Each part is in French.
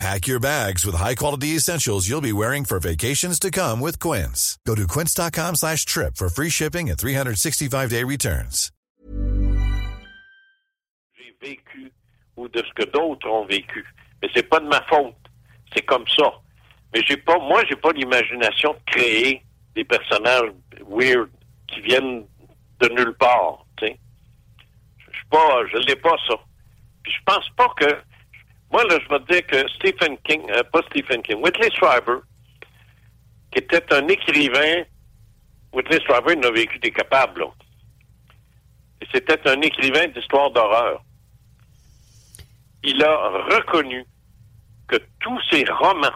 Pack your bags with high-quality essentials you'll be wearing for vacations to come with Quince. Go to quince.com slash trip for free shipping and 365-day returns. J'ai vécu ou de ce que d'autres ont vécu. Mais c'est pas de ma faute. C'est comme ça. Mais j'ai pas, moi, j'ai pas l'imagination de créer des personnages weird qui viennent de nulle part, tu sais. Je suis pas, je l'ai pas, ça. Puis je pense pas que moi, là, je vais te dire que Stephen King, euh, pas Stephen King, Whitley Strieber, qui était un écrivain, Whitley Strieber il a vécu des capables, là. C'était un écrivain d'histoire d'horreur. Il a reconnu que tous ses romans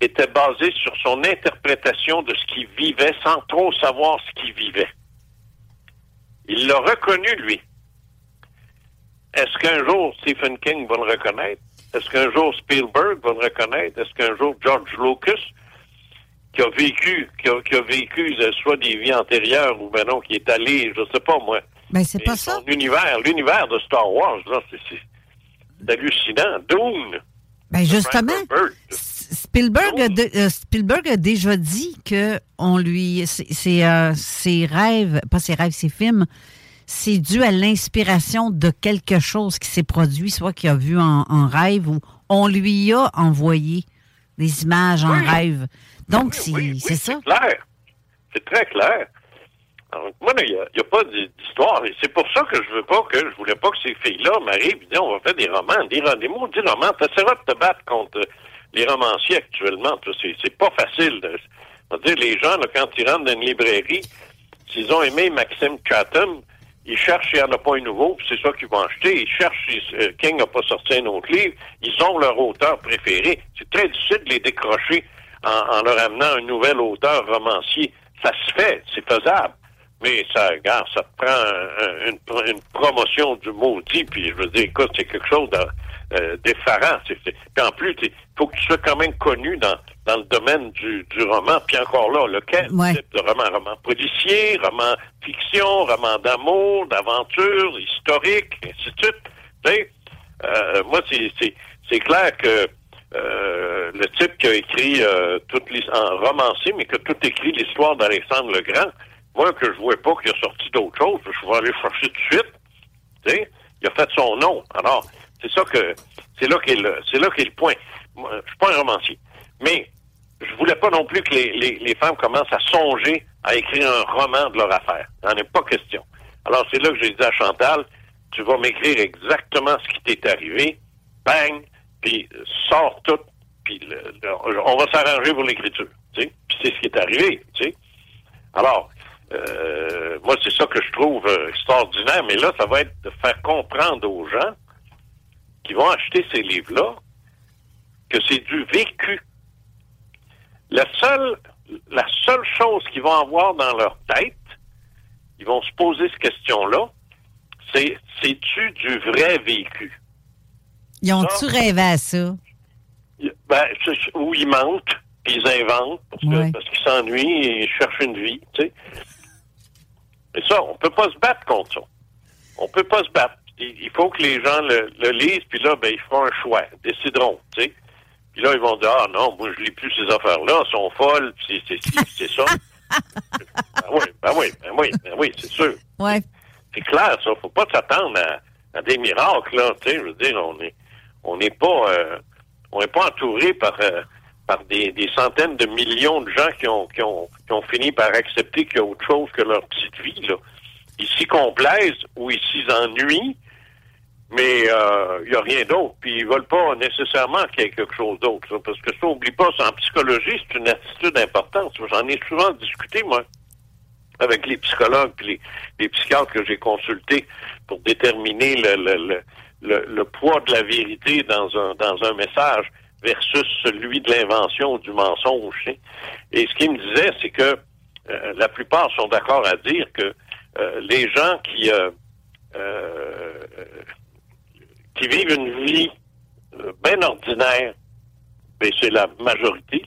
étaient basés sur son interprétation de ce qu'il vivait sans trop savoir ce qu'il vivait. Il l'a reconnu, lui. Est-ce qu'un jour Stephen King va le reconnaître? Est-ce qu'un jour Spielberg va le reconnaître? Est-ce qu'un jour George Lucas, qui a vécu, qui a, qui a vécu soit des vies antérieures ou ben non, qui est allé, je sais pas moi. Ben, c'est pas ça. son univers, l'univers de Star Wars, là, c'est, hallucinant. Dune. Ben, justement. Spielberg a, de- euh, Spielberg a déjà dit que on lui, c'est- c'est, euh, ses rêves, pas ses rêves, ses films, c'est dû à l'inspiration de quelque chose qui s'est produit, soit qu'il a vu en, en rêve ou on lui a envoyé des images en Oui. rêve. Donc, Oui, c'est oui, oui, c'est ça. clair. C'est très clair. Donc, moi, il n'y a, pas d'histoire. Et c'est pour ça que je veux pas que je voulais pas que ces filles-là m'arrivent et disent on va faire des romans, des, des maudits romans. T'essaieras de te battre contre les romanciers actuellement. C'est, pas facile. on va dire, les gens, là, quand ils rentrent dans une librairie, s'ils ont aimé Maxime Chatham, ils cherchent s'il n'y en a pas un nouveau, puis c'est ça qu'ils vont acheter. Ils cherchent si euh, King n'a pas sorti un autre livre. Ils ont leur auteur préféré. C'est très difficile de les décrocher en, en leur amenant un nouvel auteur romancier. Ça se fait, c'est faisable. Mais ça, regarde, ça prend un- un- une, une promotion du maudit, puis je veux dire, écoute, c'est quelque chose de- euh, d'effarant. C'est- Puis en plus, il faut que tu sois quand même connu dans, dans le domaine du, du roman. Puis encore là, lequel Ouais. type de roman? Roman policier, roman fiction, roman d'amour, d'aventure, historique, ainsi de suite. Euh, moi, c'est- c'est c'est clair que euh, le type qui a écrit euh, toute en romancé, mais qui a tout écrit l'histoire d'Alexandre le Grand, moi, que je vois pas qu'il a sorti d'autres choses, je vais aller chercher tout de suite. Tu sais, il a fait son nom. Alors, c'est ça que c'est là qu'est le c'est là qu'est le point. Moi, je suis pas un romancier. Mais je voulais pas non plus que les, les, femmes commencent à songer à écrire un roman de leur affaire. N'en est pas question. Alors, c'est là que j'ai dit à Chantal, tu vas m'écrire exactement ce qui t'est arrivé, bang, puis sors tout, puis on va s'arranger pour l'écriture. Puis c'est ce qui est arrivé. Alors, euh, moi, c'est ça que je trouve euh, extraordinaire, mais là, ça va être de faire comprendre aux gens qui vont acheter ces livres-là que c'est du vécu. La seule, la seule chose qu'ils vont avoir dans leur tête, ils vont se poser cette question-là, c'est c'est-tu du vrai vécu? Ils ont-tu rêvé à ça? Ben, ou ils mentent, puis ils inventent, parce Ouais. qu'ils s'ennuient et ils cherchent une vie, tu sais. Mais ça, on peut pas se battre contre ça. On peut pas se battre. Il, il faut que les gens le, le lisent, puis là, ben, ils feront un choix, décideront, tu sais. Puis là, ils vont dire, ah non, moi, je lis plus ces affaires-là, elles sont folles, puis c'est c'est- c'est ça. ben oui, ben oui, ben oui, ben oui, c'est sûr. Ouais. C'est clair, ça. Faut pas s'attendre à, à des miracles, là. Tu sais, je veux dire, on est, on n'est pas, euh, on n'est pas entouré par, euh, par des, des centaines de millions de gens qui ont, qui ont, qui ont fini par accepter qu'il y a autre chose que leur petite vie, là. ils s'y complaisent ou ils s'y ennuient, mais il euh, n'y a rien d'autre. Puis ils veulent pas nécessairement qu'il y ait quelque chose d'autre. Parce que ça, oublie pas, en psychologie, c'est une attitude importante. J'en ai souvent discuté, moi, avec les psychologues et les, psychiatres que j'ai consultés pour déterminer le, le, le, le, poids de la vérité dans un, dans un message versus celui de l'invention ou du mensonge. Et ce qu'il me disait, c'est que euh, la plupart sont d'accord à dire que euh, les gens qui euh, qui vivent une vie bien ordinaire, mais c'est la majorité,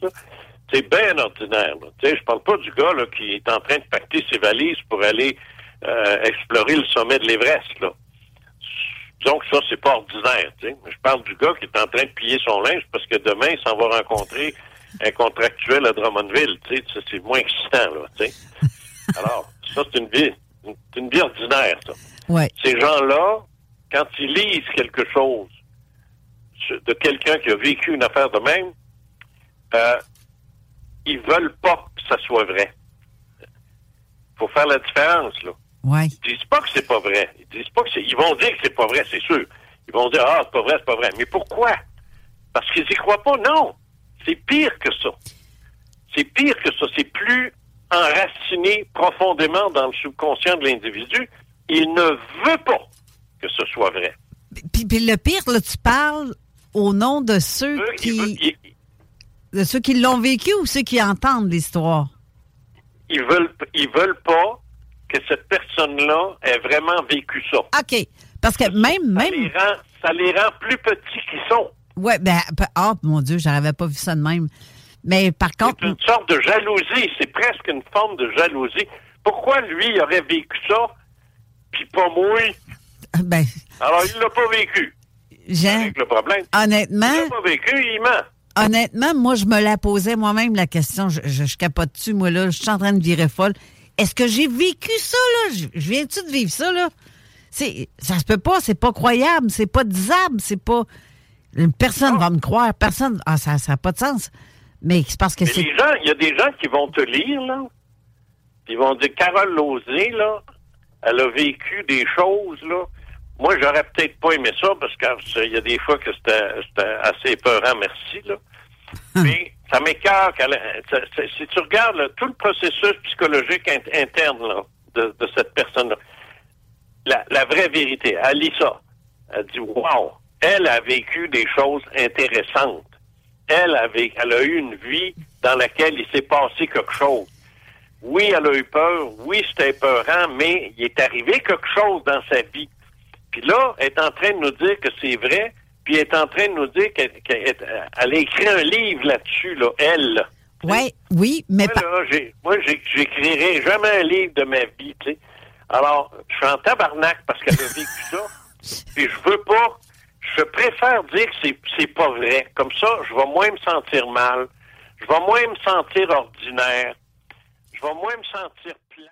c'est bien ordinaire. Je ne parle pas du gars là, qui est en train de pacter ses valises pour aller explorer le sommet de l'Everest. Donc ça, c'est pas ordinaire. Je parle du gars qui est en train de plier son linge parce que demain, il s'en va rencontrer un contractuel à Drummondville. C'est moins excitant. Là, Alors, ça, c'est une vie, une, vie ordinaire, ça. Ouais. Ces gens-là, quand ils lisent quelque chose de quelqu'un qui a vécu une affaire de même, euh, ils veulent pas que ça soit vrai. faut faire la différence, là. Ouais. Ils disent pas que c'est pas vrai. Ils disent pas que c'est. Ils vont dire que c'est pas vrai, c'est sûr. Ils vont dire ah c'est pas vrai, c'est pas vrai. Mais pourquoi? Parce qu'ils y croient pas. Non, c'est pire que ça. C'est pire que ça. C'est plus enraciné profondément dans le subconscient de l'individu. Il ne veut pas que ce soit vrai. Puis, le pire, là, tu parles au nom de ceux qui. de ceux qui l'ont vécu ou ceux qui entendent l'histoire? Ils veulent, ils veulent pas que cette personne-là ait vraiment vécu ça. OK. Parce que même. Ça, même... Les, rend, ça les rend plus petits qu'ils sont. Oui, ben, oh mon Dieu, j'avais pas vu ça de même. Mais par contre. C'est une sorte de jalousie. C'est presque une forme de jalousie. Pourquoi lui il aurait vécu ça, puis pas moi? Ben. Alors, il l'a pas vécu. Jean. le problème. Honnêtement. Il l'a pas vécu, il ment. Honnêtement, moi, je me la posais moi-même, la question. Je, je, je capote dessus, moi, là. Je suis en train de virer folle. Est-ce que j'ai vécu ça, là? Je, viens-tu de vivre ça, là? C'est, ça se peut pas, c'est pas croyable, c'est pas disable, c'est pas. Personne va me croire, personne. Ah, ça n'a pas de sens. Mais c'est parce que c'est. Il y a des gens qui vont te lire, là. Ils vont dire Carole Lozé, là, elle a vécu des choses, là. Moi, j'aurais peut-être pas aimé ça parce qu'il y a des fois que c'était assez peurant, merci, là. Mais ça m'écœure. Si tu regardes tout le processus psychologique interne de, cette personne-là, la, vraie vérité, elle lit ça. Elle dit Wow, elle a vécu des choses intéressantes. Elle, a elle a eu une vie dans laquelle il s'est passé quelque chose. Oui, elle a eu peur, oui, c'était peurant, mais il est arrivé quelque chose dans sa vie. Puis là, elle est en train de nous dire que c'est vrai, puis elle est en train de nous dire qu'elle a écrit un livre là-dessus, là, elle. Ouais, oui, mais moi, j'écrirai jamais un livre de ma vie, tu sais. Alors, je suis en tabarnak parce qu'elle a vécu ça. Puis je veux pas. Je préfère dire que c'est pas vrai. Comme ça, je vais moins me sentir mal. Je vais moins me sentir ordinaire. Je vais moins me sentir plat.